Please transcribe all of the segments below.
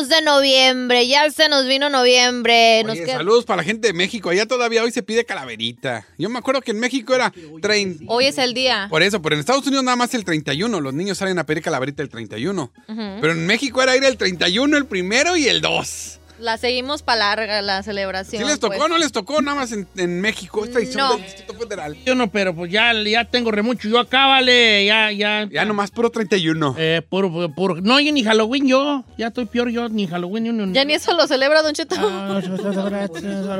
2 de noviembre, ya se nos vino noviembre. Nos Oye, queda- saludos para la gente de México. Allá todavía hoy se pide calaverita. Yo me acuerdo que en México era 30. Hoy es el día. Por eso, pero en Estados Unidos nada más el 31. Los niños salen a pedir calaverita el 31. Pero en México era ir el 31, el primero y el 2. La seguimos para larga la celebración. ¿Sí les tocó pues. no les tocó? Nada más en, en México. Es tradición No. del Distrito Federal. Yo no, pero pues ya, ya tengo remucho. Yo acá, vale, ya, ya. Ya nomás puro 31. Eh, puro, puro, puro. No, yo ni Halloween yo. Ya estoy peor yo, ni Halloween. Ni, Ya ni eso lo celebra Don Cheto. Ah,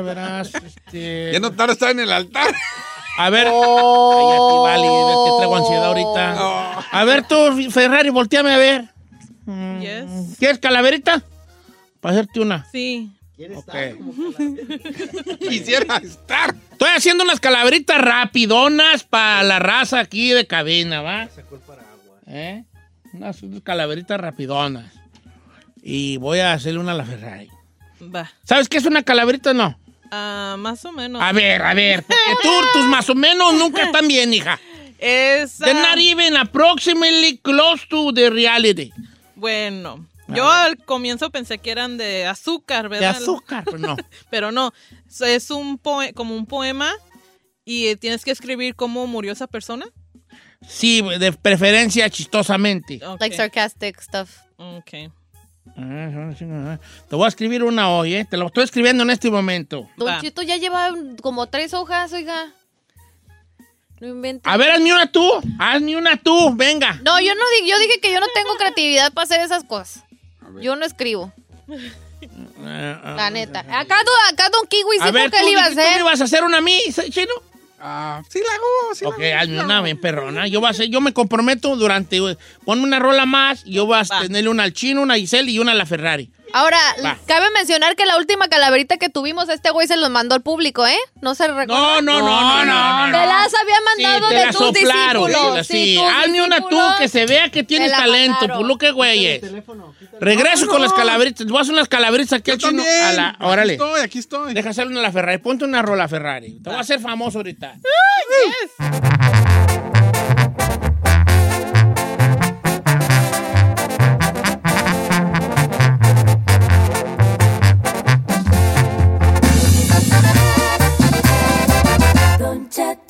verás, este... Ya no tarda estar en el altar. A ver. Oh. Ay, a ti, vale, ves que traigo ansiedad ahorita. Oh. A ver tú, Ferrari, volteame a ver. Yes. ¿Quieres calaverita? Para hacerte una. Sí. Ok. Quisiera estar. Estoy haciendo unas calaveritas rapidonas para la raza aquí de cabina, ¿va? ¿Eh? Unas, calaveritas rapidonas. Y voy a hacerle una a la Ferrari. Va. ¿Sabes qué es una calaverita o no? Ah, más o menos. A ver, a ver, porque tú, tus más o menos nunca están bien, hija. Es. They're not even approximately close to the reality. bueno. Yo al comienzo pensé que eran de azúcar, De ¿verdad? azúcar, pero no. Pero no. Es un poe- como un poema y tienes que escribir cómo murió esa persona. Sí, de preferencia chistosamente. Like sarcastic stuff. Ok. Te voy a escribir una hoy, ¿eh? Te lo estoy escribiendo en este momento. Don Va. Cheto ya lleva como tres hojas, oiga. No inventes. A ver, hazme una tú. Hazme una tú. Venga. No, yo no dije, yo dije que yo no tengo creatividad para hacer esas cosas. Yo no escribo, la neta. Acá, acá Don Kiwi A sí ver, que tú, él iba a ¿tú me hacer. ibas a hacer una a mí, chino? Ah, sí la hago, sí Ok, la hago. hazme una bien perrona. Yo, voy a hacer, yo me comprometo durante... Ponme una rola más y yo voy a Va. tenerle una al chino, una a Giselle y una a la Ferrari. Ahora, Va. cabe mencionar que la última calaverita que tuvimos, este güey se los mandó al público, ¿eh? No se recuerda. No, no, no, no, no. no, Te las había mandado Sí, te de la tus soplaron. discípulos. Sí, tus hazme una tú que se vea que tienes talento. mandaron. Pues lo que güeyes. Regreso con las calaveritas. Voy a hacer unas calaveritas aquí al chino. A la, Aquí estoy, aquí estoy. Deja hacerle una a la Ferrari. Ponte una rola Ferrari. Te voy a hacer famoso ahorita. Don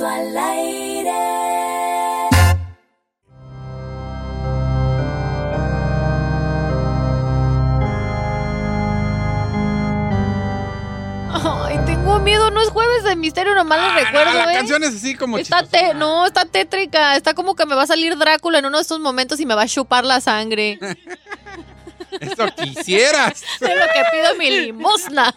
Al aire. Ay, tengo miedo, no es jueves de misterio, nomás lo Ah, no, recuerdo, la ¿eh? canción es así como Está te- no, está tétrica. Está como que me va a salir Drácula en uno de estos momentos y me va a chupar la sangre. Esto quisieras. es lo que pido mi limosna.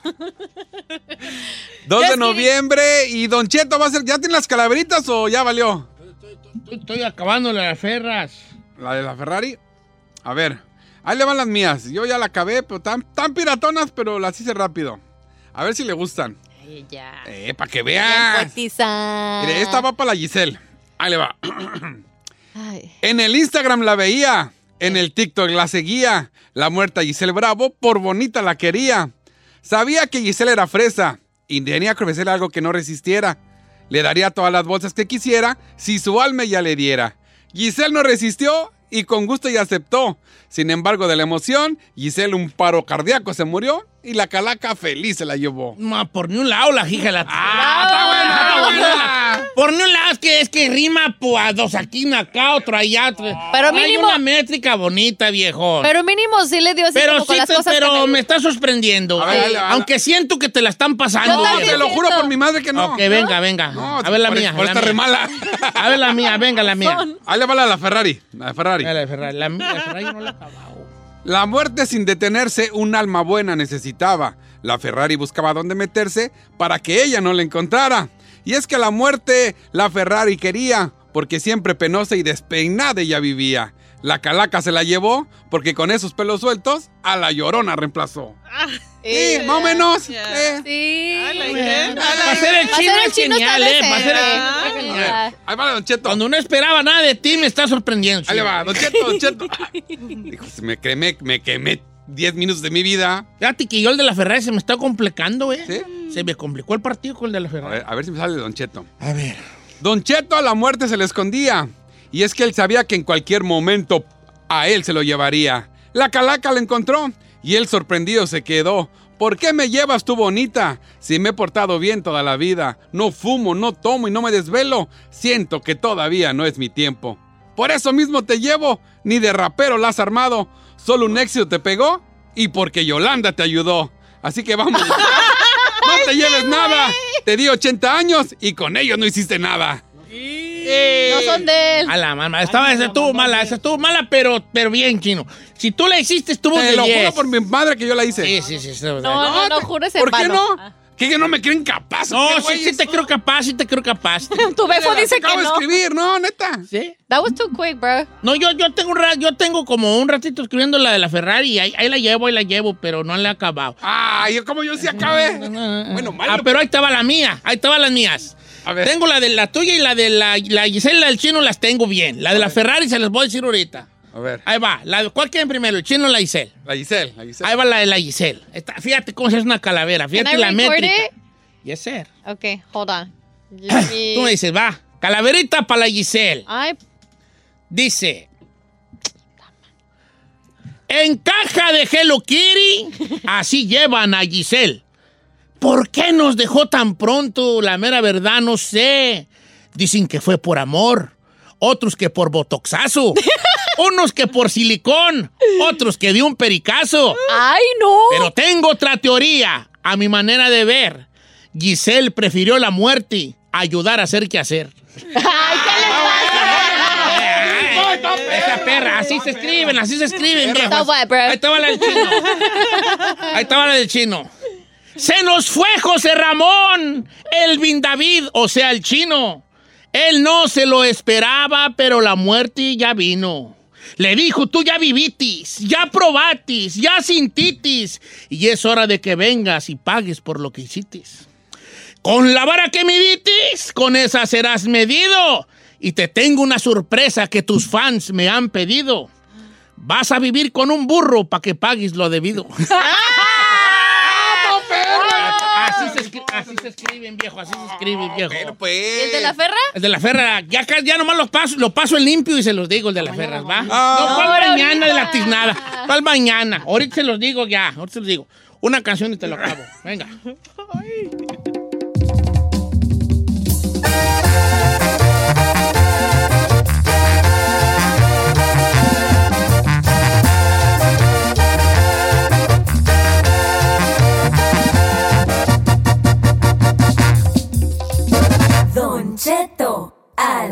2 Ya de noviembre y Don Cheto va a ser. ¿Ya tiene las calaveritas o ya valió? Estoy, estoy acabando las ferras. La de la Ferrari. A ver, ahí le van las mías. Yo ya la acabé, pero tan, tan piratonas, pero las hice rápido. A ver si le gustan. Ay, ya. Eh, para que poetiza. Mire, esta va para la Giselle. Ahí le va. Ay. En el Instagram la veía. En el TikTok la seguía. La muerta Giselle Bravo, por bonita la quería. Sabía que Giselle era fresa y tenía que ofrecerle algo que no resistiera. Le daría todas las bolsas que quisiera si su alma ya le diera. Giselle no resistió y con gusto ella aceptó. Sin embargo, de la emoción, Giselle un paro cardíaco se murió y la calaca feliz se la llevó. Ma, por ni un lado la hija la... ¡Ah, está buena! Por un lado es que, es que rima pues, a dos aquí, acá, otro allá. Otro. Pero Hay mínimo- una métrica bonita, viejo. Pero mínimo sí le dio así Pero como con sí, las te- cosas pero que me me está sorprendiendo. A ver, dale, dale. Aunque siento que te la están pasando. No, te lo juro por mi madre que no. Ok, venga, venga. No, a ver la por- mía. por la esta mía. re mala. A ver la mía, venga, la mía. Ahí le va la de la Ferrari. La de Ferrari. La de Ferrari. La, mía, la Ferrari no la acabado. La muerte sin detenerse, un alma buena necesitaba. La Ferrari buscaba dónde meterse para que ella no la encontrara. Y es que la muerte la Ferrari quería, porque siempre penosa y despeinada ella vivía. La calaca se la llevó, porque con esos pelos sueltos, a la llorona reemplazó. Sí, más o menos. Yeah. eh. Sí. Para like hacer el chino es genial, ¿eh? Para el chino. Ah. Ahí va Don Cheto. Cuando no esperaba nada de ti, me está sorprendiendo. Ahí va, Don Cheto, Don Cheto. Se me quemé, me quemé 10 minutos de mi vida. Fíjate que yo el de la Ferrari se me está complicando, ¿eh? ¿Sí? Se me complicó el partido con el de la A Ferrari. ver, a ver si me sale Don Cheto. A ver. Don Cheto a la muerte se le escondía. Y es que él sabía que en cualquier momento a él se lo llevaría. La calaca lo encontró y él sorprendido se quedó. ¿Por qué me llevas tú bonita? Si me he portado bien toda la vida. No fumo, no tomo y no me desvelo. Siento que todavía no es mi tiempo. Por eso mismo te llevo. Ni de rapero la has armado. Solo un éxito te pegó y porque Yolanda te ayudó. Así que vamos. No te lleves nada. Te di 80 años y con ellos no hiciste nada. No son de él. A la mamá. Estaba, esa estuvo mala, esa estuvo mala, pero, pero bien, chino. Si tú la hiciste, estuvo Te de lo 10. juro por mi madre que yo la hice. Sí, sí, sí. No, no, no, te- jures en ¿Por qué vano. no? ¿Que que no me creen capaz? No, ¿Qué sí, sí te creo capaz, sí te creo capaz. Tu befo dice que acabo de no. escribir, no, neta. ¿Sí? That was too quick, bro. No, yo, yo tengo un yo tengo como un ratito escribiendo la de la Ferrari y ahí, ahí la llevo, ahí la llevo, pero no la he acabado. Ay, yo como yo sí acabé. Bueno, malo. Ah, pero ahí estaba la mía, ahí estaban las mías. A ver. Tengo la de la tuya y la de la, la Gisela del chino las tengo bien. La de la Ferrari se las voy a decir ahorita. A ver, Ahí va. La, ¿Cuál quieren primero, el chino o la Giselle? la Giselle, la Giselle. Ahí va la de la Giselle. Esta- fíjate cómo se hace una calavera. Fíjate I la métrica. it? Yes, sir. Okay, hold on. Tú me dices, va. Calaverita para la Giselle. Ay, Dice. En caja de Hello Kitty, así llevan a Giselle. ¿Por qué nos dejó tan pronto? La mera verdad, no sé. Dicen que fue por amor, otros que por botoxazo, unos que por silicón, otros que de un pericazo. ay, no. Pero tengo otra teoría, a mi manera de ver. Giselle prefirió la muerte a ayudar a hacer qué hacer. Ay, ¿qué les pasa? Esa perra, así se escriben, así se escriben. Ahí estaba la del chino. Ahí estaba la del chino. Se nos fue José Ramón, el Bin David, o sea, el chino. Él no se lo esperaba, pero la muerte ya vino. Le dijo, tú ya vivitis, ya probatis, ya sintitis, y es hora de que vengas y pagues por lo que hicitis. Con la vara que miditis, con esa serás medido. Y te tengo una sorpresa que tus fans me han pedido. Vas a vivir con un burro para que pagues lo debido. así, se escri- así se escriben, viejo, así se escriben, viejo. Pero pues. ¿El de la ferra? El de la ferra, ya, ya nomás los paso, lo paso en limpio y se los digo, el de la ferra, ¿va? No, ¿cuál mañana de la tiznada? ¿Cuál mañana? Ahorita se los digo ya, ahorita se los digo. Una canción y te lo acabo. Venga.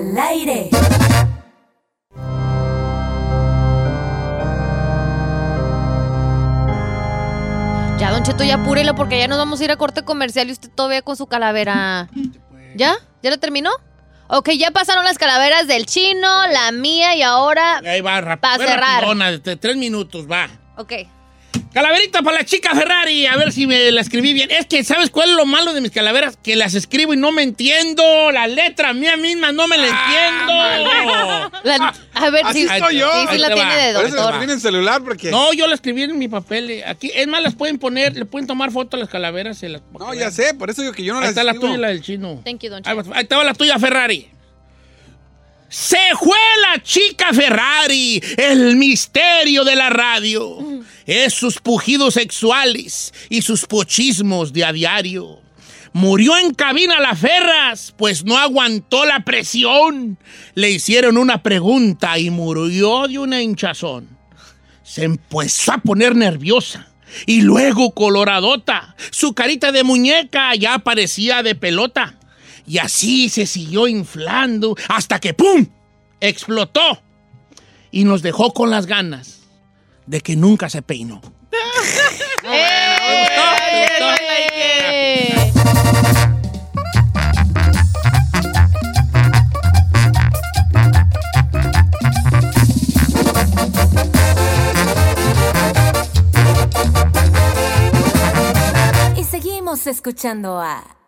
Al aire. Ya, Don Cheto, ya apúrelo porque ya nos vamos a ir a corte comercial y usted todavía con su calavera. ¿Ya? ¿Ya la terminó? Ok, ya pasaron las calaveras del chino, la mía y ahora... Ahí va, rap Pa' fue cerrar. rapidona, de de tres minutos, va. Ok. Calaverita para la chica Ferrari, a ver si me la escribí bien. Es que, ¿sabes cuál es lo malo de mis calaveras? Que las escribo y no me entiendo. La letra mía misma no me la entiendo. La- a ver, Así estoy yo. Sí, sí Ahí la tiene de Por eso doctor. tiene en celular porque. No, yo la escribí en mi papel. eh, Aquí, es más, las pueden poner, le pueden tomar foto a las calaveras. se las- No, ya sé, por eso digo que yo no Ahí las está la escribo. tuya y la del chino. Thank you, don ahí estaba la tuya, Ferrari. Se fue la chica Ferrari, el misterio de la radio. Es sus pujidos sexuales y sus pochismos de a diario. Murió en cabina la Ferras, pues no aguantó la presión. Le hicieron una pregunta y murió de una hinchazón. Se empezó a poner nerviosa y luego coloradota. Su carita de muñeca ya parecía de pelota. Y así se siguió inflando hasta que ¡pum! explotó y nos dejó con las ganas de que nunca se peinó. ¡Eh! Y seguimos escuchando a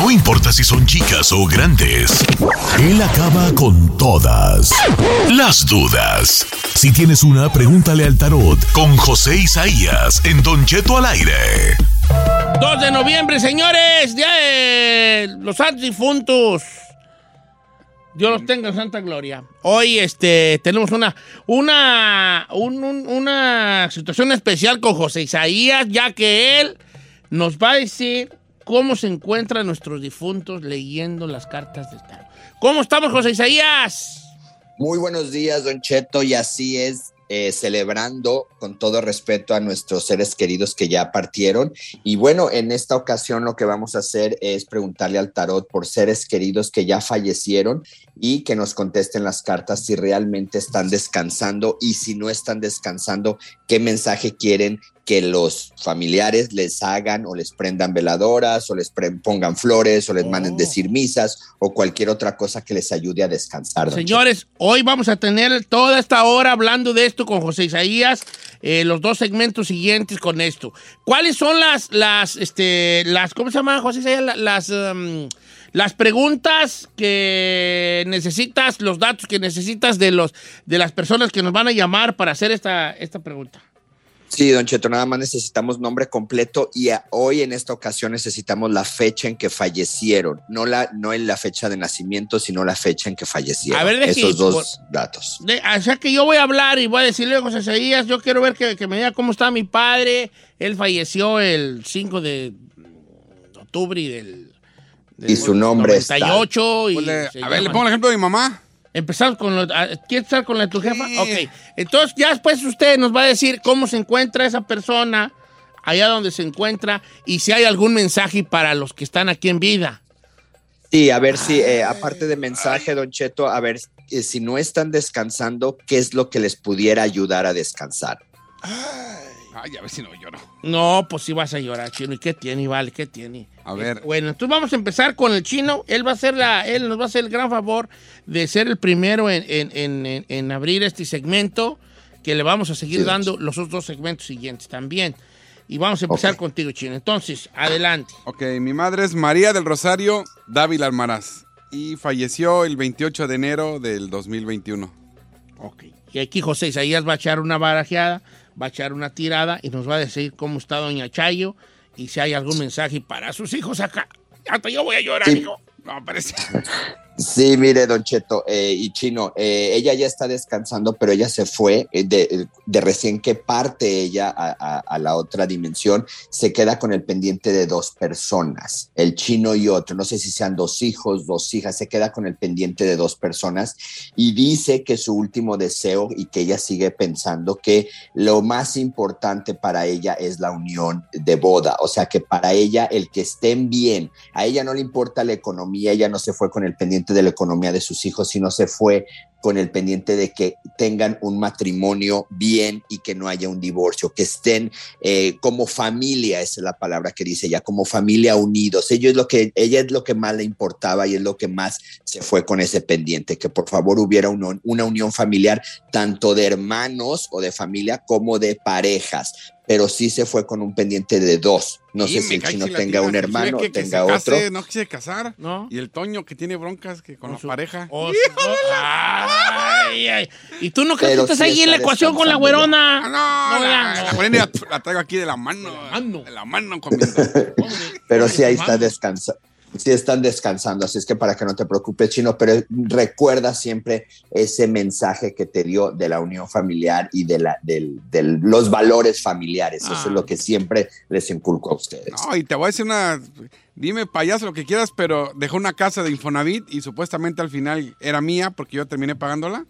No importa si son chicas o grandes, él acaba con todas las dudas. Si tienes una, pregúntale al tarot con José Isaías en Don Cheto al aire. 2 de noviembre, señores, día los santos difuntos. Dios los tenga en santa gloria. Hoy este, tenemos una, una, un- un- una situación especial con José Isaías, ya que él nos va a decir cómo se encuentran nuestros difuntos leyendo las cartas del tarot. ¿Cómo estamos, José Isaías? Muy buenos días, Don Cheto, y así es, eh, celebrando con todo respeto a nuestros seres queridos que ya partieron. Y bueno, en esta ocasión lo que vamos a hacer es preguntarle al tarot por seres queridos que ya fallecieron y que nos contesten las cartas si realmente están descansando y si no están descansando, qué mensaje quieren que los familiares les hagan o les prendan veladoras o les pongan flores o les manden Oh. decir misas o cualquier otra cosa que les ayude a descansar. Señores, hoy vamos a tener toda esta hora hablando de esto con José Isaías, eh, los dos segmentos siguientes con esto. ¿Cuáles son las, las, este, las, ¿cómo se llama José Isaías? La- Las, um, las preguntas que necesitas, los datos que necesitas de los, de las personas que nos van a llamar para hacer esta, esta pregunta. Sí, don Cheto, nada más necesitamos nombre completo y a- hoy en esta ocasión necesitamos la fecha en que fallecieron, no la no en la fecha de nacimiento, sino la fecha en que fallecieron. A ver, deje- Esos dos datos. De- o sea que yo voy a hablar y voy a decirle a José yo quiero ver que, que me diga cómo está mi padre. Él falleció el 5 de octubre y del... del Y su nombre es tal. 98 y a ver, le pongo el ejemplo de mi mamá. Empezamos con lo... ah, ¿Quieres estar con la de tu jefa? Sí. Ok. Entonces ya después usted nos va a decir cómo se encuentra esa persona, allá donde se encuentra, y si hay algún mensaje para los que están aquí en vida. Sí, a ver si, eh, aparte de mensaje, don Cheto, a ver eh, si no están descansando, ¿qué es lo que les pudiera ayudar a descansar? Ay, a ver si no lloro. No, pues sí vas a llorar, chino. ¿Y qué tiene, vale? ¿Qué tiene? A ver. Bueno, entonces vamos a empezar con el chino. Él va a ser la, él nos va a hacer el gran favor de ser el primero en, en- en- en- abrir este segmento, que le vamos a seguir Sí, dando los otros dos segmentos siguientes también. Y vamos a empezar contigo, chino. Entonces, adelante. Ok, mi madre es María del Rosario Dávila Almaraz y falleció el 28 de enero del 2021. Ok. Y aquí José Isaías va a echar una barajeada, va a echar una tirada y nos va a decir cómo está Doña Chayo y si hay algún mensaje para sus hijos acá. Hasta yo voy a llorar, Sí, hijo. No, parece. Sí, mire, Don Cheto eh, y Chino, eh, ella ya está descansando, pero ella se fue eh, de, recién que parte ella a- a la otra dimensión, se queda con el pendiente de dos personas, el chino y otro, no sé si sean dos hijos, dos hijas, se queda con el pendiente de dos personas y dice que su último deseo y que ella sigue pensando que lo más importante para ella es la unión de boda, o sea que para ella el que estén bien, a ella no le importa la economía, ella no se fue con el pendiente de la economía de sus hijos, sino se fue con el pendiente de que tengan un matrimonio bien y que no haya un divorcio, que estén eh, como familia, esa es la palabra que dice ella, como familia unidos. Ella es lo que ella es lo que más le importaba y es lo que más se fue con ese pendiente, que por favor hubiera una unión familiar tanto de hermanos o de familia como de parejas. Pero sí se fue con un pendiente de dos. No Sí, sé si el chino la tenga un tía, hermano que- o que tenga se otro. case, no quise casar. ¿No? Y el Toño que tiene broncas que con, la pareja. Oh, ay, ay. ¿Y tú no crees que estás sí ahí en la ecuación con la güerona? Ah, no, No, la, la no. morena la, la traigo aquí de la mano. mano. De la mano comiendo. Pero sí ahí está descansando. Sí están descansando, así es que para que no te preocupes, Chino, pero recuerda siempre ese mensaje que te dio de la unión familiar y de, la, del- del- los valores familiares. Eso Ah. es lo que siempre les inculco a ustedes. No, y te voy a decir una. Dime payaso lo que quieras, pero dejó una casa de Infonavit y supuestamente al final era mía porque yo terminé pagándola.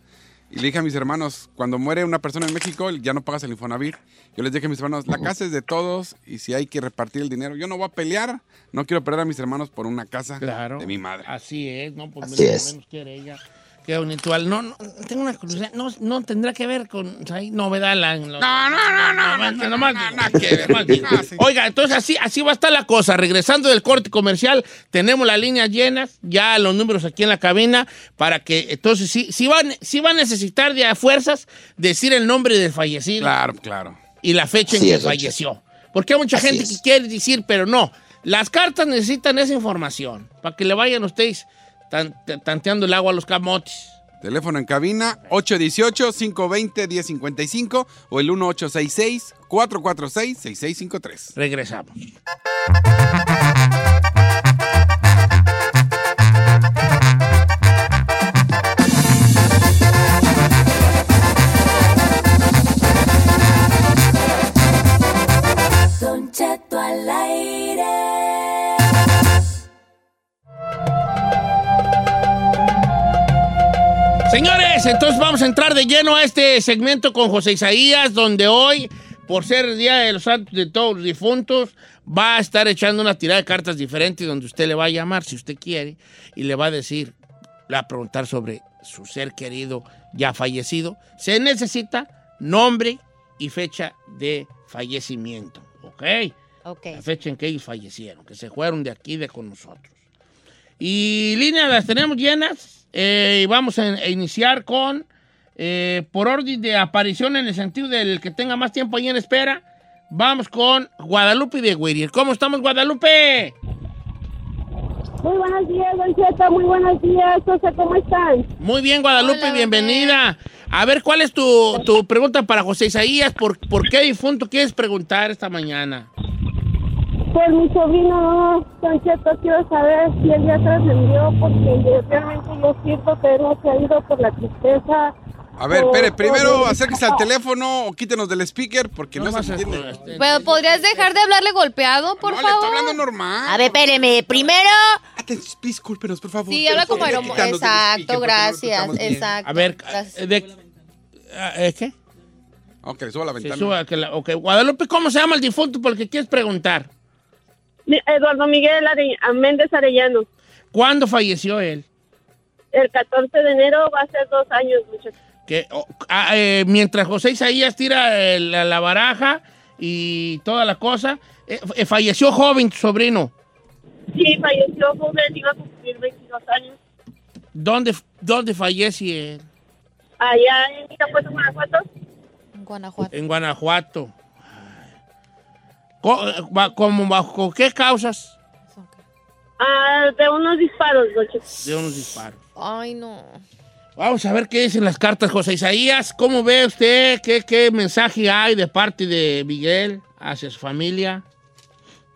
Y le dije a mis hermanos, cuando muere una persona en México, ya no pagas el Infonavit. Yo les dije a mis hermanos, la casa es de todos y si hay que repartir el dinero, yo no voy a pelear. No quiero perder a mis hermanos por una casa Claro. de mi madre. Así es, ¿no? Pues Así menos, es. menos quiere ella. Qué bonito. No, no, tengo una curiosidad. No, no tendrá que ver con. o sea, hay novedad la. No, no, no, no, Nomás- no, no, nomás no, que ver. Nomás. Ah. Oiga, entonces así, así va a estar la cosa. Regresando del corte comercial, tenemos las líneas llenas, ya los números aquí en la cabina, para que entonces sí, sí, van, sí va a necesitar de a fuerzas decir el nombre del fallecido Claro, claro. y la fecha en que es, falleció. Porque hay mucha gente es. que quiere decir, pero no. Las cartas necesitan esa información para que le vayan ustedes tan- tanteando el agua a los camotes. Teléfono en cabina 818-520-1055 o el 1866-446-6653. Regresamos. Don Cheto al aire. Señores, entonces vamos a entrar de lleno a este segmento con José Isaías, donde hoy, por ser el Día de los Santos de todos los difuntos, va a estar echando una tirada de cartas diferentes donde usted le va a llamar, si usted quiere, y le va a decir, le va a preguntar sobre su ser querido ya fallecido. Se necesita nombre y fecha de fallecimiento, ¿ok? Ok. la fecha en que ellos fallecieron, que se fueron de aquí de con nosotros. Y líneas las tenemos llenas. eh, y vamos a, a iniciar con, eh, por orden de aparición en el sentido del que tenga más tiempo ahí en espera, vamos con Guadalupe de Whittier. ¿Cómo estamos, Guadalupe? Muy buenos días, Don Cheto. Muy buenos días, José. ¿Cómo están? Muy bien, Guadalupe, Hola, bienvenida. A ver, ¿cuál es tu, tu pregunta para José Isaías? ¿Por, ¿Por qué difunto quieres preguntar esta mañana? Por mi sobrino, Don Cheto, quiero saber si él ya trascendió, porque yo- realmente yo siento que él no se ha ido por la tristeza. A ver, espere, primero acérquese al teléfono o quítenos del speaker porque no, se entiende. este, Pero ¿podrías dejar de hablarle golpeado, por no, le favor? estoy hablando normal. A ver, espéreme. Primero. Discúlpenos, por favor. Sí, habla como aeromo- Exacto, no gracias. Exacto. A ver, Gracias. eh, de- ah, ¿eh, ¿qué? Ok, suba la ventana. suba, que la- ok. Guadalupe, ¿cómo se llama el difunto por el que quieres preguntar? Eduardo Miguel Are- Méndez Arellano. ¿Cuándo falleció él? El 14 de enero va a ser dos años, muchachos. Que, oh, ah, eh, mientras José Isaías tira eh, la, la baraja y toda la cosa, eh, eh, falleció joven tu sobrino. Sí, falleció joven, iba a cumplir 22 años. ¿Dónde, dónde fallece él? Allá en Guanajuato. En Guanajuato. En Guanajuato. Co- eh, ba- ¿Cómo, ¿Bajo qué causas? Ah, de unos disparos. De unos disparos. Ay, no. Vamos a ver qué dicen las cartas, José Isaías. ¿Cómo ve usted? ¿Qué, qué mensaje hay de parte de Miguel hacia su familia?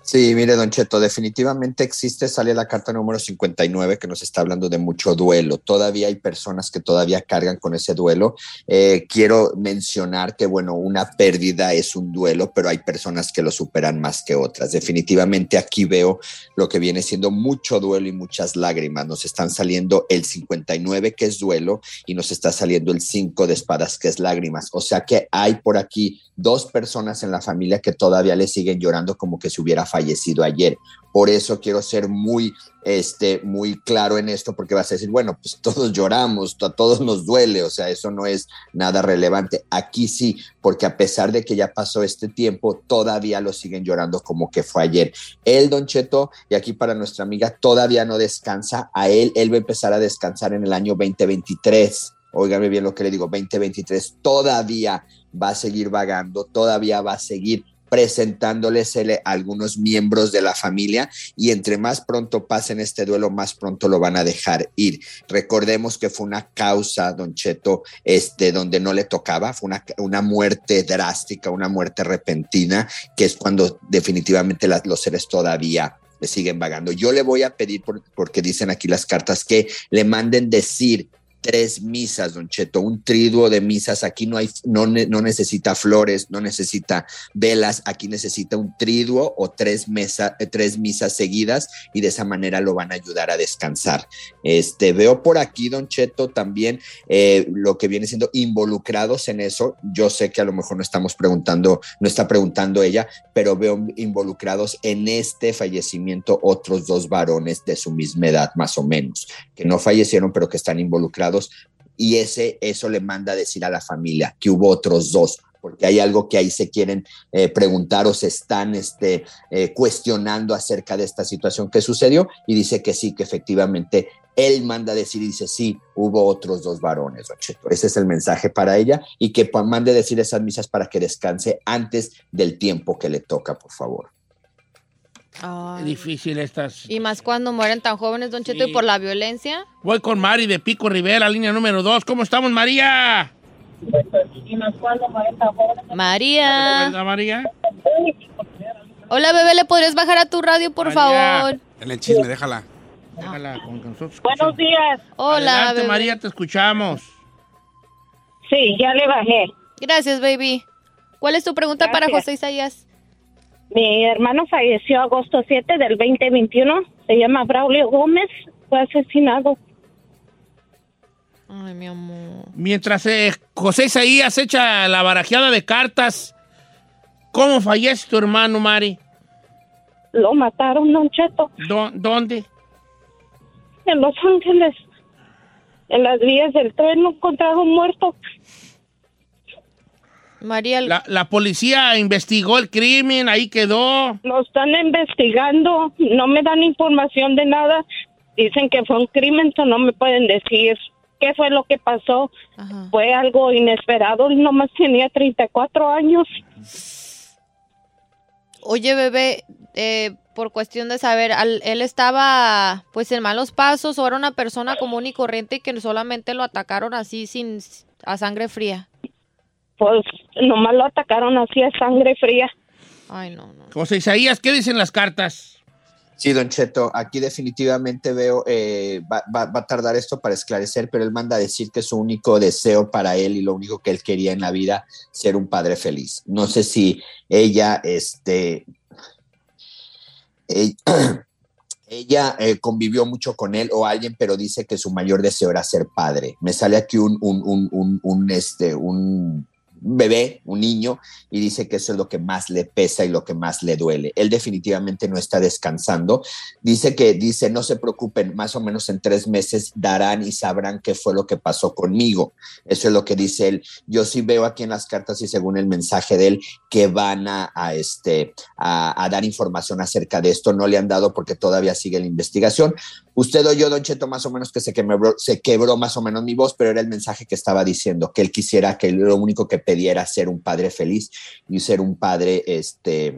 Sí, mire, Don Cheto, definitivamente existe, sale la carta número 59 que nos está hablando de mucho duelo. Todavía hay personas que todavía cargan con ese duelo. Eh, quiero mencionar que, bueno, una pérdida es un duelo, pero hay personas que lo superan más que otras. Definitivamente aquí veo lo que viene siendo mucho duelo y muchas lágrimas. Nos están saliendo el 59 que es duelo y nos está saliendo el 5 de espadas que es lágrimas. O sea que hay por aquí dos personas en la familia que todavía le siguen llorando como que se hubiera fallecido ayer. Por eso quiero ser muy, este, muy claro en esto, porque vas a decir, bueno, pues todos lloramos, a todos nos duele, o sea, eso no es nada relevante. Aquí sí, porque a pesar de que ya pasó este tiempo, todavía lo siguen llorando como que fue ayer. Él, Don Cheto, y aquí para nuestra amiga, todavía no descansa. A él, él va a empezar a descansar en el año 2023. Óigame bien lo que le digo, 2023 todavía va a seguir vagando, todavía va a seguir presentándoles a algunos miembros de la familia y entre más pronto pasen este duelo, más pronto lo van a dejar ir. Recordemos que fue una causa, don Cheto, este, donde no le tocaba, fue una, una muerte drástica, una muerte repentina, que es cuando definitivamente los seres todavía le siguen vagando. Yo le voy a pedir, por- porque dicen aquí las cartas, que le manden decir tres misas, don Cheto, un triduo de misas. Aquí no hay, no, no necesita flores, no necesita velas, aquí necesita un triduo o tres, mesa, eh, tres misas seguidas y de esa manera lo van a ayudar a descansar. Este, veo por aquí, don Cheto, también eh, lo que viene siendo involucrados en eso. Yo sé que a lo mejor no estamos preguntando, no está preguntando ella, pero veo involucrados en este fallecimiento otros dos varones de su misma edad, más o menos, que no fallecieron, pero que están involucrados. Y ese, eso le manda a decir a la familia que hubo otros dos, porque hay algo que ahí se quieren eh, preguntar o se están este, eh, cuestionando acerca de esta situación que sucedió y dice que sí, que efectivamente él manda a decir dice sí, hubo otros dos varones. Ese es el mensaje para ella y que mande decir esas misas para que descanse antes del tiempo que le toca, por favor. Es difícil estas. Y más cuando mueren tan jóvenes, Don Cheto, Sí. y por la violencia. Voy con Mari de Pico Rivera, línea número dos. ¿Cómo estamos, María? María. Hola, María. Hola, bebé, ¿le podrías bajar a tu radio, por María. favor? En el chisme, déjala. Déjala con nosotros Buenos días. Hola, Adelante, bebé. María, te escuchamos. Sí, ya le bajé. Gracias, baby. ¿Cuál es tu pregunta para. José Isaías? Mi hermano falleció agosto 7 del 2021. Se llama Braulio Gómez. Fue asesinado. Ay, mi amor. Mientras eh, José Isaías echa la barajeada de cartas, ¿cómo fallece tu hermano, Mari? Lo mataron, Don Cheto, ¿Dó- ¿Dónde? en Los Ángeles. En las vías del tren lo encontraron muerto. María, La, la policía investigó el crimen, ahí quedó. Lo están investigando. No me dan información de nada. Dicen que fue un crimen, pero no me pueden decir qué fue lo que pasó. Ajá. Fue algo inesperado. Él nomás tenía 34 años. Oye, bebé, eh, por cuestión de saber, al- él estaba pues en malos pasos o era una persona común y corriente y que solamente lo atacaron así sin a sangre fría. Pues nomás lo atacaron así a sangre fría. Ay, no, no. José Isaías, ¿qué dicen las cartas? Sí, don Cheto, aquí definitivamente veo, eh, va, va- va a tardar esto para esclarecer, pero él manda a decir que su único deseo para él y lo único que él quería en la vida, ser un padre feliz. No sé si ella, este, ell- ella eh, convivió mucho con él o alguien, pero dice que su mayor deseo era ser padre. Me sale aquí un, un, un, un, un, este, un bebé, un niño, y dice que eso es lo que más le pesa y lo que más le duele. Él definitivamente no está descansando. Dice que, dice, no se preocupen, más o menos en tres meses darán y sabrán qué fue lo que pasó conmigo. Eso es lo que dice él. Yo sí veo aquí en las cartas y según el mensaje de él que van a, este, a, dar información acerca de esto. No le han dado porque todavía sigue la investigación. Usted oyó, Don Cheto, más o menos que se quebró, se quebró más o menos mi voz, pero era el mensaje que estaba diciendo, que él quisiera que lo único que pedía era ser un padre feliz y ser un padre, este,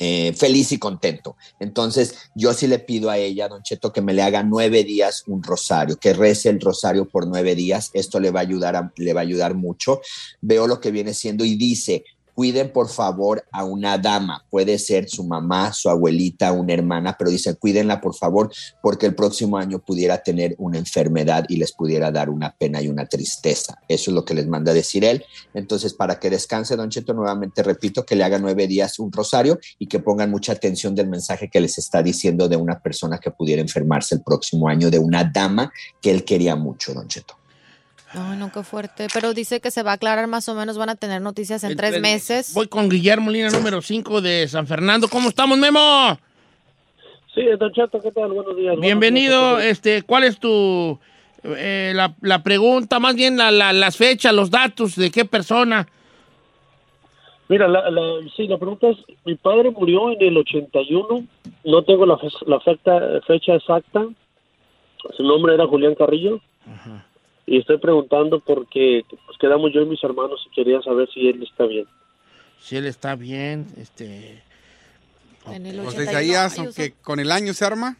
eh, feliz y contento. Entonces, yo sí le pido a ella, Don Cheto, que me le haga nueve días un rosario, que rece el rosario por nueve días. Esto le va a ayudar, a- le va a ayudar mucho. Veo lo que viene siendo y dice, cuiden por favor a una dama, puede ser su mamá, su abuelita, una hermana, pero dice, cuídenla por favor, porque el próximo año pudiera tener una enfermedad y les pudiera dar una pena y una tristeza. Eso es lo que les manda decir él. Entonces, para que descanse, Don Cheto, nuevamente repito, que le haga nueve días un rosario y que pongan mucha atención del mensaje que les está diciendo de una persona que pudiera enfermarse el próximo año, de una dama que él quería mucho, Don Cheto. Ay, no, qué fuerte. Pero dice que se va a aclarar más o menos, van a tener noticias en, tres meses. Voy con Guillermo Lina, número 5 de San Fernando. ¿Cómo estamos, Memo? Sí, Don Cheto, ¿qué tal? Buenos días. Bienvenido. Este, ¿Cuál es tu eh, la, la pregunta, más bien la, la- las fechas, los datos de qué persona? Mira, la, la- sí, la pregunta es, mi padre murió en el 81, no tengo la, fe- la fecha, fecha exacta, su nombre era Julián Carrillo, y estoy preguntando porque pues, quedamos yo y mis hermanos y quería saber si él está bien. Si él está bien, este... En el Pues 81. Isaías, Ay, aunque con el año se arma.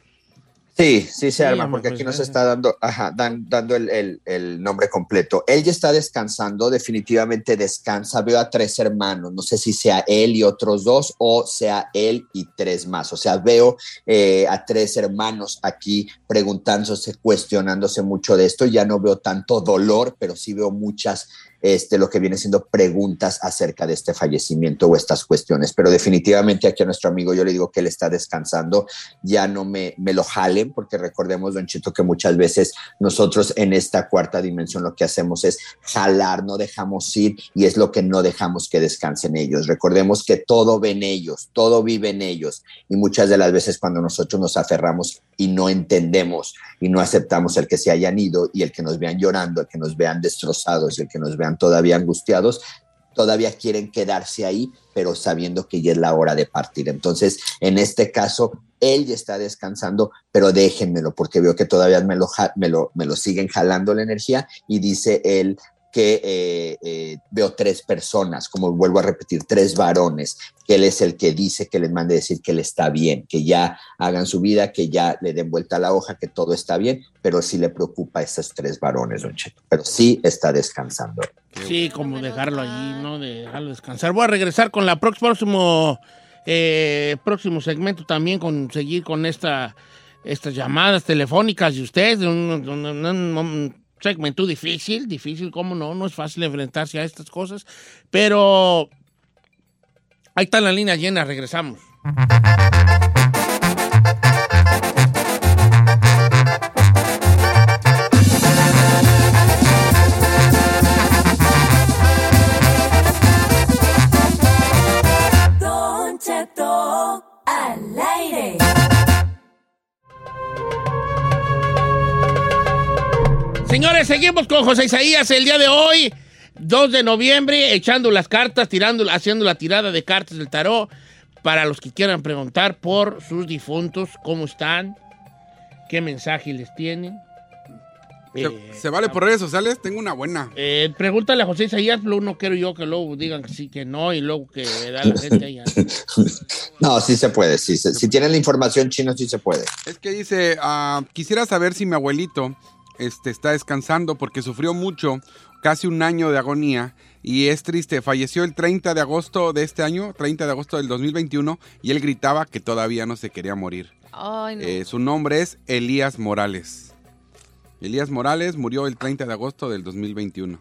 Sí, sí se arma, porque aquí nos está dando, ajá, dan- dando el, el- el nombre completo. Él ya está descansando, definitivamente descansa. Veo a tres hermanos, no sé si sea él y otros dos o sea él y tres más. O sea, veo eh, a tres hermanos aquí preguntándose, cuestionándose mucho de esto. Ya no veo tanto dolor, pero sí veo muchas, este, lo que viene siendo preguntas acerca de este fallecimiento o estas cuestiones. Pero definitivamente aquí a nuestro amigo yo le digo que él está descansando ya no me, lo jalen, porque recordemos, Don Chito, que muchas veces nosotros en esta cuarta dimensión lo que hacemos es jalar, no dejamos ir y es lo que no dejamos que descansen ellos. Recordemos que todo ven ellos, todo vive en ellos y muchas de las veces cuando nosotros nos aferramos y no entendemos y no aceptamos el que se hayan ido y el que nos vean llorando, el que nos vean destrozados, el que nos vean todavía angustiados, todavía quieren quedarse ahí, pero sabiendo que ya es la hora de partir. Entonces, en este caso, él ya está descansando, pero déjenmelo, porque veo que todavía me lo, me lo, me lo siguen jalando la energía y dice él que eh, eh, veo tres personas, como vuelvo a repetir, tres varones, que él es el que dice que les mande decir que él está bien, que ya hagan su vida, que ya le den vuelta a la hoja, que todo está bien, pero sí le preocupa a esos tres varones, don Cheto, pero sí está descansando. Sí, como dejarlo allí, ¿no? De dejarlo descansar. Voy a regresar con la próxima, próximo, eh, próximo segmento también, con seguir con esta, estas llamadas telefónicas de ustedes, de un, un- un- un- un segmento difícil, difícil, cómo no, no es fácil enfrentarse a estas cosas, pero ahí está la línea llena, regresamos. Señores, seguimos con José Isaías el día de hoy, 2 de noviembre, echando las cartas, tirando, haciendo la tirada de cartas del tarot para los que quieran preguntar por sus difuntos, cómo están, qué mensaje les tienen. Se, Eh, se vale por redes sociales, tengo una buena. eh, pregúntale a José Isaías, luego no quiero yo que luego digan que sí, que no, y luego que da la gente allá. No, sí se puede, sí, se- si tienen la información chino, sí se puede. Es que dice, ah, quisiera saber si mi abuelito este, está descansando porque sufrió mucho, casi un año de agonía y es triste. Falleció el 30 de agosto de este año, 30 de agosto del 2021 y él gritaba que todavía no se quería morir. Ay, no. Eh, su nombre es Elías Morales. Elías Morales murió el 30 de agosto del 2021.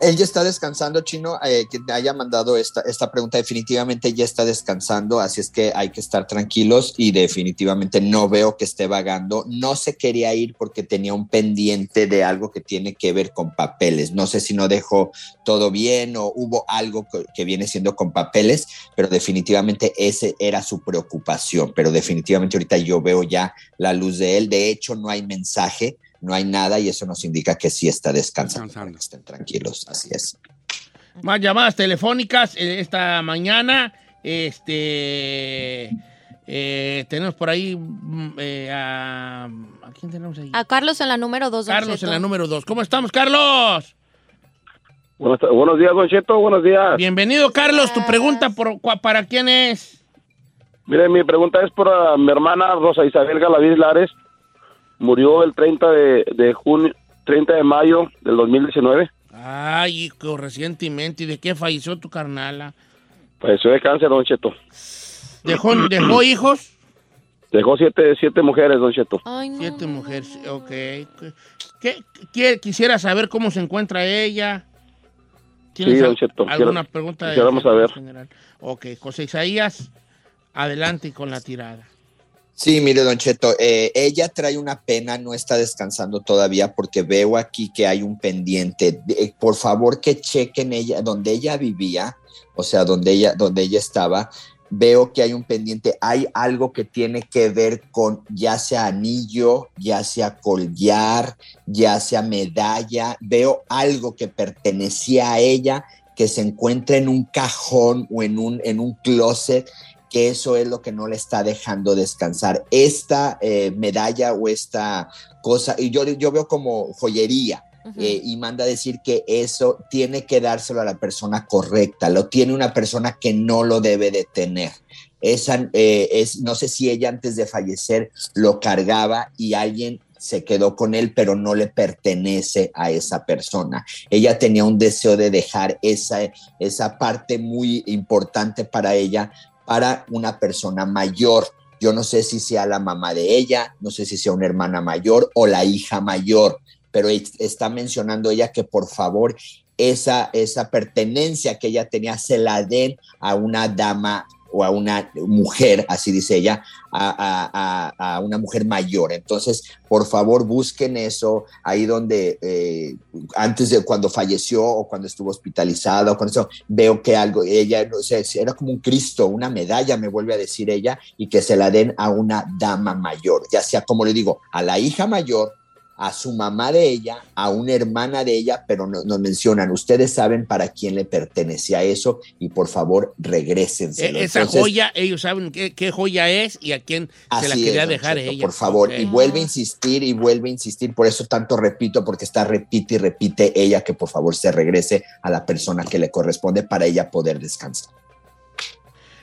Él ya está descansando, Chino. eh, te haya mandado esta, esta pregunta, definitivamente ya está descansando, así es que hay que estar tranquilos y definitivamente no veo que esté vagando. No se quería ir porque tenía un pendiente de algo que tiene que ver con papeles. No sé si no dejó todo bien o hubo algo que, que viene siendo con papeles, pero definitivamente ese era su preocupación. Pero definitivamente ahorita yo veo ya la luz de él. De hecho, no hay mensaje no hay nada y eso nos indica que sí está descansando. que estén tranquilos, así es. Más llamadas telefónicas eh, esta mañana. Este. eh, tenemos por ahí mm, eh, a. ¿A quién tenemos ahí? A Carlos en la número 2. Carlos en la número 2. ¿Cómo estamos, Carlos? Buenos, buenos días, Don Cheto, buenos días. Bienvenido, Carlos. Tu pregunta por, para quién es. Mire, mi pregunta es por ah, mi hermana Rosa Isabel Galaviz Lares. Murió el 30 de, de junio, 30 de mayo del 2019. Ay, hijo, recientemente. ¿Y de qué falleció tu carnala? Falleció de cáncer, Don Cheto. ¿Dejó, dejó hijos? Dejó siete, siete mujeres, Don Cheto. Siete mujeres, ok. ¿Qué, qué- quisiera saber cómo se encuentra ella? ¿Tienes Sí, don Cheto, ¿Alguna quiero- pregunta? de- quisiéramos saber. general? Ok, José Isaías, adelante con la tirada. Sí, mire, Don Cheto, eh, ella trae una pena, no está descansando todavía porque veo aquí que hay un pendiente. Eh, por favor, que chequen ella, donde ella vivía, o sea, donde ella, donde ella estaba. Veo que hay un pendiente, hay algo que tiene que ver con ya sea anillo, ya sea collar, ya sea medalla. Veo algo que pertenecía a ella que se encuentra en un cajón o en un, en un closet que eso es lo que no le está dejando descansar. Esta eh, medalla o esta cosa, y yo, yo veo como joyería, eh, y manda a decir que eso tiene que dárselo a la persona correcta, lo tiene una persona que no lo debe de tener. Esa, eh, es, no sé si ella antes de fallecer lo cargaba y alguien se quedó con él, pero no le pertenece a esa persona. Ella tenía un deseo de dejar esa, esa parte muy importante para ella para una persona mayor. Yo no sé si sea la mamá de ella, no sé si sea una hermana mayor o la hija mayor, pero es- está mencionando ella que por favor esa, esa pertenencia que ella tenía se la den a una dama o a una mujer, así dice ella, a, a- a- una mujer mayor. Entonces, por favor, busquen eso ahí donde eh, antes de cuando falleció o cuando estuvo hospitalizada o con eso, veo que algo, ella, no sé, era como un Cristo, una medalla, me vuelve a decir ella, y que se la den a una dama mayor, ya sea, como le digo, a la hija mayor, a su mamá de ella, a una hermana de ella, pero no- nos mencionan, ustedes saben para quién le pertenecía eso y por favor regrésenselo. E- esa Entonces, joya, ellos saben qué, qué joya es y a quién se la quería es, dejar Cheto, ella. Por favor, y vuelve a insistir y vuelve a insistir, por eso tanto repito, porque está repite y repite ella que por favor se regrese a la persona que le corresponde para ella poder descansar.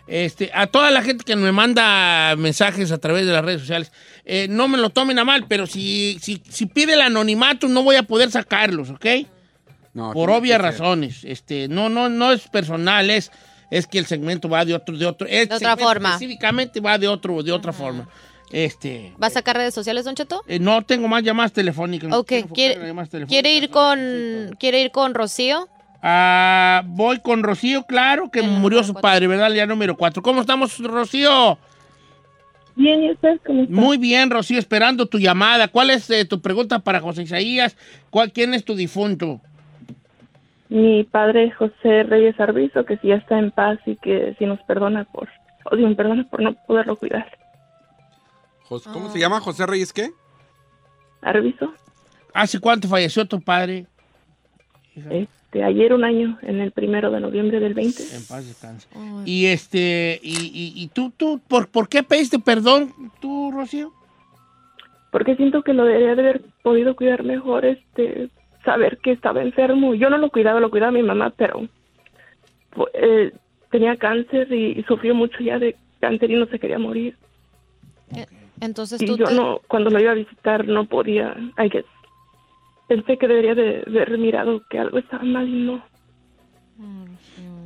Este, a toda la gente que me manda mensajes a través de las redes sociales, eh, no me lo tomen a mal, pero si, si, si pide el anonimato no voy a poder sacarlos, ¿ok? No, Por obvias razones. Este, no, no, no es personal, es, es que el segmento va de otro, de otro. este De otra segmento forma. Específicamente va de otro, de otra forma. Este, ¿Va a sacar redes sociales, Don Cheto? eh, no tengo más llamadas telefónicas. Ok, quiero enfocar en ¿quiere, las llamadas telefónicas. quiere ir con quiere ir con Rocío? Ah, voy con Rocío, claro, que murió su padre, ¿verdad? Ya número cuatro. ¿Cómo estamos, Rocío? Bien, ¿y usted cómo está? Muy bien, Rocío, esperando tu llamada. ¿Cuál es eh, tu pregunta para José Isaías? ¿Cuál, ¿Quién es tu difunto? Mi padre José Reyes Arbizo, que si ya está en paz y que si nos perdona por, o si me perdona por no poderlo cuidar. ¿Cómo se llama? ¿José Reyes qué? Arbizo, ¿Hace cuánto falleció tu padre? Este, ayer un año, en el primero de noviembre del 20. En paz descanse. Y este, y, y- y tú, tú, ¿por, ¿por qué pediste perdón tú, Rocío? Porque siento que lo debería de haber podido cuidar mejor, este, saber que estaba enfermo. Yo no lo cuidaba, lo cuidaba mi mamá, pero fu- eh, tenía cáncer y, y sufrió mucho ya de cáncer y no se quería morir. Entonces Y tú yo te- no, cuando lo iba a visitar no podía, I guess. Pensé que debería de haber mirado que algo estaba mal y no.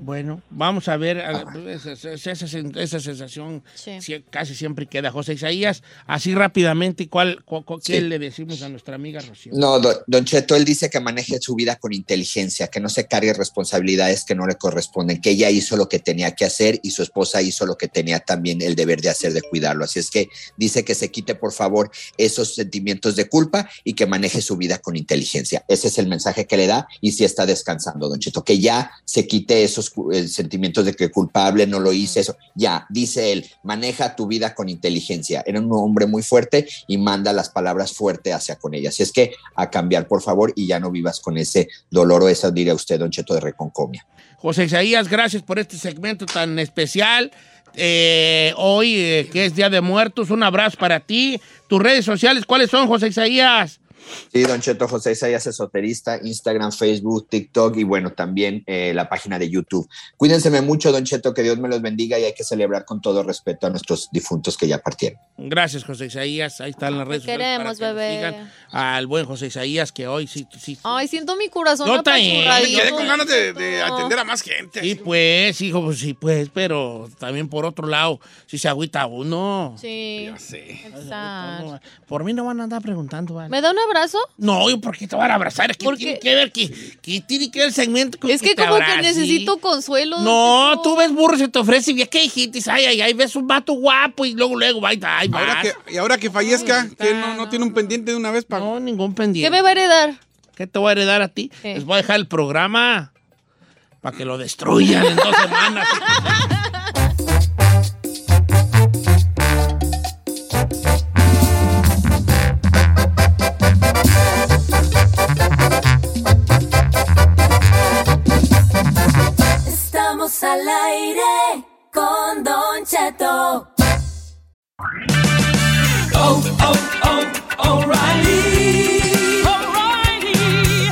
Bueno, vamos a ver, a- esa, esa- esa sen- esa sensación Sí. casi siempre queda. José Isaías, así rápidamente, ¿cuál, cu- cu- ¿qué Sí. le decimos a nuestra amiga Rocío? No, don, don Cheto, él dice que maneje su vida con inteligencia, que no se cargue responsabilidades que no le corresponden, que ella hizo lo que tenía que hacer y su esposa hizo lo que tenía también el deber de hacer, de cuidarlo. Así es que dice que se quite, por favor, esos sentimientos de culpa y que maneje su vida con inteligencia. Ese es el mensaje que le da y si está descansando, don Cheto, que ya se quite esos eh, sentimientos de que culpable, no lo hice, eso. Ya, dice él, maneja tu vida con inteligencia. Era un hombre muy fuerte y manda las palabras fuertes hacia con ella. Así es que a cambiar, por favor, y ya no vivas con ese dolor o esa, diría usted, don Cheto, de reconcomia. José Isaías, gracias por este segmento tan especial. Eh, hoy, eh, que es Día de Muertos, un abrazo para ti. Tus redes sociales, ¿cuáles son, José Isaías? Sí, Don Cheto José Isaías Esoterista, Instagram, Facebook, TikTok y bueno, también eh, la página de YouTube. Cuídense mucho, Don Cheto, que Dios me los bendiga y hay que celebrar con todo respeto a nuestros difuntos que ya partieron. Gracias, José Isaías. Ahí están las redes Te sociales queremos, para que nos bebé. al buen José Isaías, que hoy sí, sí. Ay, siento mi corazón también. apachurradito. Me quedé con ganas de, de atender a más gente. Sí, pues, hijo, pues sí, pues, pero también por otro lado, si se agüita uno. Sí. Ya sé. Exacto. Por mí no van a andar preguntando, ¿vale? ¿Me da un abrazo? No, yo, ¿por qué te van a abrazar? ¿Qué tiene que ver? ¿Qué, qué tiene que ver el segmento con Es que te como que necesito consuelo. No, tú ves burro, se te ofrece, y ¿qué dijiste? Ay, ay, ay, ves un vato guapo y luego, luego, ay, ay, Ahora que, y ahora que fallezca, que no, no tiene un pendiente de una vez para. No, ningún pendiente. ¿Qué me va a heredar? ¿Qué te voy a heredar a ti? ¿Qué? Les voy a dejar el programa para que lo destruyan en dos semanas. Estamos al aire con Don Cheto. Oh, oh,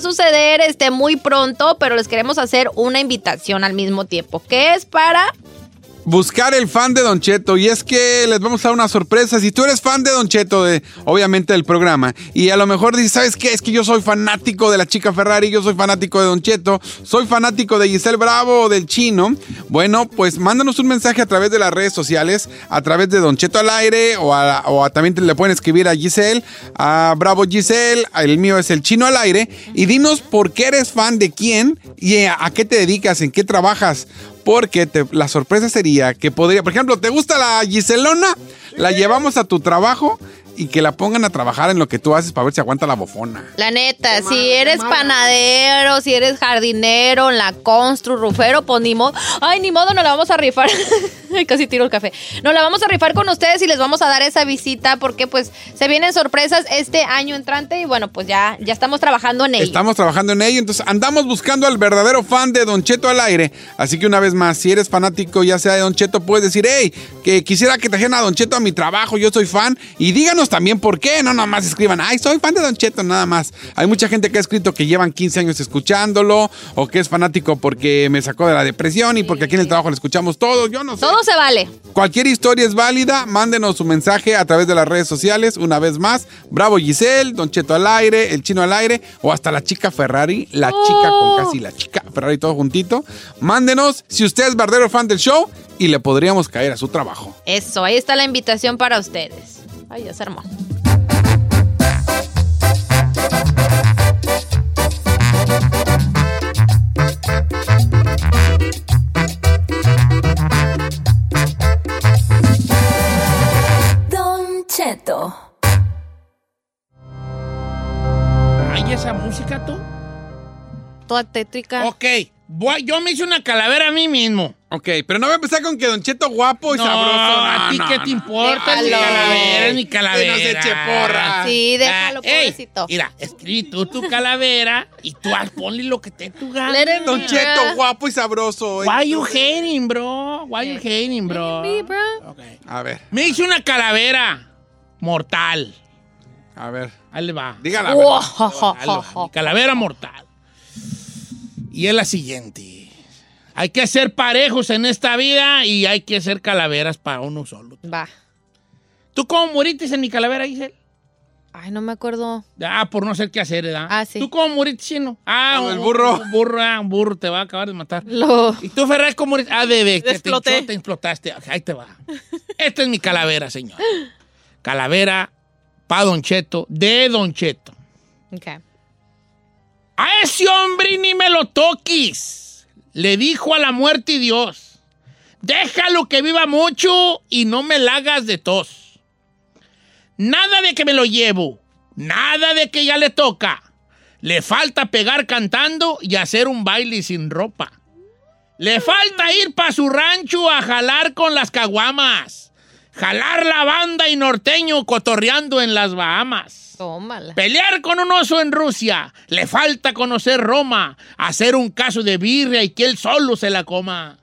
Suceder este, muy pronto, pero les queremos hacer una invitación al mismo tiempo, que es para... Buscar el fan de Don Cheto. Y es que les vamos a dar una sorpresa. Si tú eres fan de Don Cheto, de, obviamente del programa, y a lo mejor dices, ¿sabes qué? Es que yo soy fanático de la chica Ferrari, yo soy fanático de Don Cheto, soy fanático de Giselle Bravo o del chino. Bueno, pues mándanos un mensaje a través de las redes sociales, a través de Don Cheto al aire, o, también te le pueden escribir a Giselle, a Bravo Giselle, el mío es el chino al aire, y dinos por qué eres fan de quién y a qué te dedicas, en qué trabajas. Porque te- la sorpresa sería que podría, por ejemplo, ¿te gusta la Giselona? La llevamos a tu trabajo y que la pongan a trabajar en lo que tú haces para ver si aguanta la bofona. La neta, si eres panadero, si eres jardinero, la constru, rufero, pues ni modo. Ay, ni modo, no la vamos a rifar. Ay, casi tiro el café. No la vamos a rifar con ustedes y les vamos a dar esa visita porque pues se vienen sorpresas este año entrante y bueno, pues ya, ya estamos trabajando en ello. Estamos trabajando en ello, entonces andamos buscando al verdadero fan de Don Cheto al aire. Así que una vez más, si eres fanático ya sea de Don Cheto, puedes decir, hey, que quisiera que trajeran a Don Cheto a mi trabajo, yo soy fan. Y díganos también por qué, no nada más escriban, ay, soy fan de Don Cheto, nada más. Hay mucha gente que ha escrito que llevan 15 años escuchándolo o que es fanático porque me sacó de la depresión y porque aquí en el trabajo lo escuchamos todos, yo no sé. Todo se vale. Cualquier historia es válida, mándenos su mensaje a través de las redes sociales, una vez más. Bravo Giselle, Don Cheto al aire, el chino al aire, o hasta la chica Ferrari, la chica con casi la chica Ferrari todo juntito. Mándenos si usted es verdadero fan del show y le podríamos caer a su trabajo. Eso, ahí está la invitación para ustedes. Ahí ya se. Don Cheto. ¿Hay esa música tú? Toda tétrica. Ok, voy, yo me hice una calavera a mí mismo. Ok, pero no voy a empezar con que Don Cheto guapo y No, sabroso. No, ¿a ti no, qué no. te importa? Mi calavera, es mi calavera. Que no se eche porra. Sí, déjalo, Ah, ey, pobrecito. Mira, escribí tú tu calavera y tú haz- ponle lo que te tu gana. Don Cheto guapo y sabroso. Why you hating, bro? Why you hating, bro? Be, bro. Ok. A ver, Me hice una calavera mortal. a ver. Ahí le va. Dígala. Le va. Mi calavera mortal. Y es la siguiente. Hay que ser parejos en esta vida y hay que ser calaveras para uno solo. Va. ¿Tú cómo moriste en mi calavera, Giselle? Ay, no me acuerdo. Ah, por no ser qué hacer, ¿verdad? Ah, sí. ¿Tú cómo moriste, chino? Ah, Como el un- burro. Un burro, ah, un burro te va a acabar de matar. Lo... ¿Y tú, Ferrer, cómo moriste? Ah, de que te, Exploté. hinchó, te explotaste. Ahí te va. Esta es mi calavera, señor. Calavera pa' Don Cheto, de Don Cheto. Ok. A ese hombre ni me lo toques. Le dijo a la muerte y Dios. Déjalo que viva mucho y no me la hagas de tos. Nada de que me lo llevo. Nada de que ya le toca. Le falta pegar cantando y hacer un baile sin ropa. Le falta ir pa' su rancho a jalar con las caguamas. Jalar la banda y norteño cotorreando en las Bahamas. Pelear con un oso en Rusia. Le falta conocer Roma. Hacer un caso de birria y que él solo se la coma.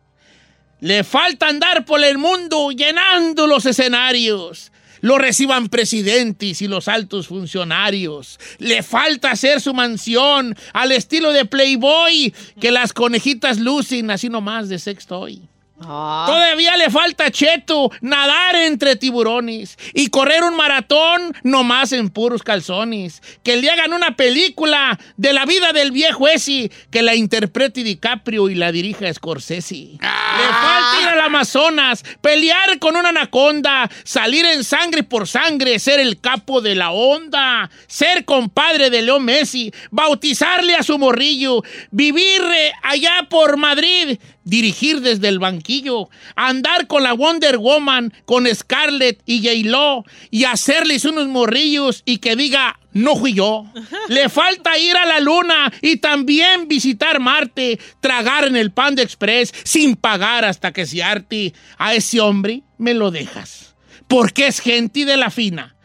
Le falta andar por el mundo llenando los escenarios. Lo reciban presidentes y los altos funcionarios. Le falta hacer su mansión al estilo de Playboy, que las conejitas lucen así nomás de sextoy. Ah. Todavía le falta a Cheto nadar entre tiburones y correr un maratón nomás en puros calzones. Que le hagan una película de la vida del viejo ese, que la interprete DiCaprio y la dirija Scorsese. Le falta ir al Amazonas, pelear con una anaconda, salir en sangre por sangre, ser el capo de la onda, ser compadre de Leo Messi, bautizarle a su morrillo, vivir allá por Madrid, dirigir desde el banquillo, andar con la Wonder Woman, con Scarlett y J-Lo y hacerles unos morrillos y que diga, no fui yo. Le falta ir a la luna y también visitar Marte, tragar en el Panda Express sin pagar hasta que se arte. A ese hombre me lo dejas, porque es gente de la fina.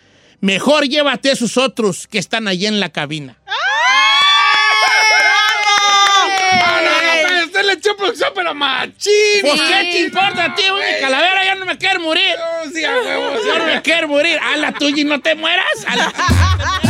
Mejor llévate a esos otros que están allí en la cabina. Ah, no, no, pero usted le echó producción, pero machín. Pues, ¿qué te importa a ti, güey? Calavera ya no me quiere morir. No, sí, a huevo, Yo no me quiero morir. A la tuya y no te mueras. A la-